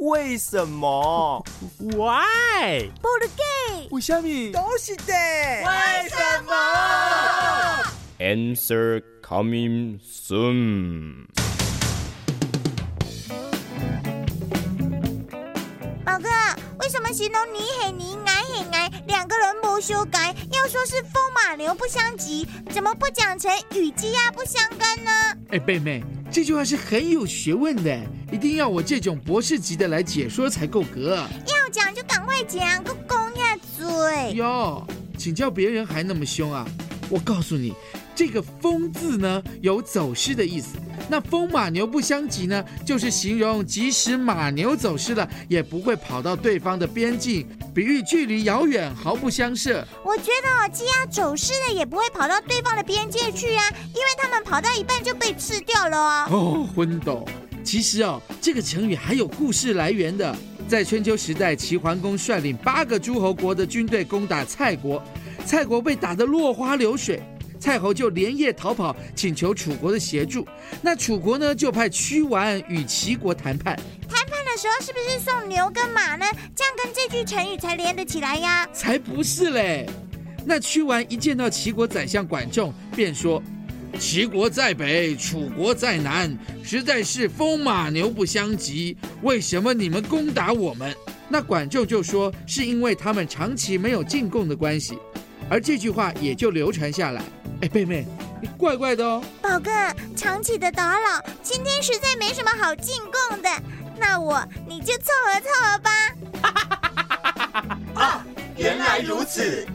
为什么？Why？不的 gay？为什么？都是的。为什么？Answer coming soon。宝哥，为什么形容你很你矮很矮，两个人不修改？要说是风马牛不相及，怎么不讲成与鸡鸭不相干呢？哎，贝妹，这句话是很有学问的，一定要我这种博士级的来解说才够格。要讲就赶快讲，个公鸭嘴。哟，请教别人还那么凶啊？我告诉你。这个“风”字呢，有走失的意思。那“风马牛不相及”呢，就是形容即使马牛走失了，也不会跑到对方的边境，比喻距离遥远，毫不相涉。我觉得鸡鸭走失了也不会跑到对方的边界去啊，因为他们跑到一半就被吃掉了哦。哦，昏斗。其实哦，这个成语还有故事来源的。在春秋时代，齐桓公率领八个诸侯国的军队攻打蔡国，蔡国被打得落花流水。蔡侯就连夜逃跑，请求楚国的协助。那楚国呢，就派屈完与齐国谈判。谈判的时候是不是送牛跟马呢？这样跟这句成语才连得起来呀？才不是嘞！那屈完一见到齐国宰相管仲，便说：“齐国在北，楚国在南，实在是风马牛不相及。为什么你们攻打我们？”那管仲就说：“是因为他们长期没有进贡的关系。”而这句话也就流传下来。哎，妹妹，你怪怪的哦。宝哥，长期的打扰，今天实在没什么好进贡的，那我你就凑合凑合吧。啊，原来如此。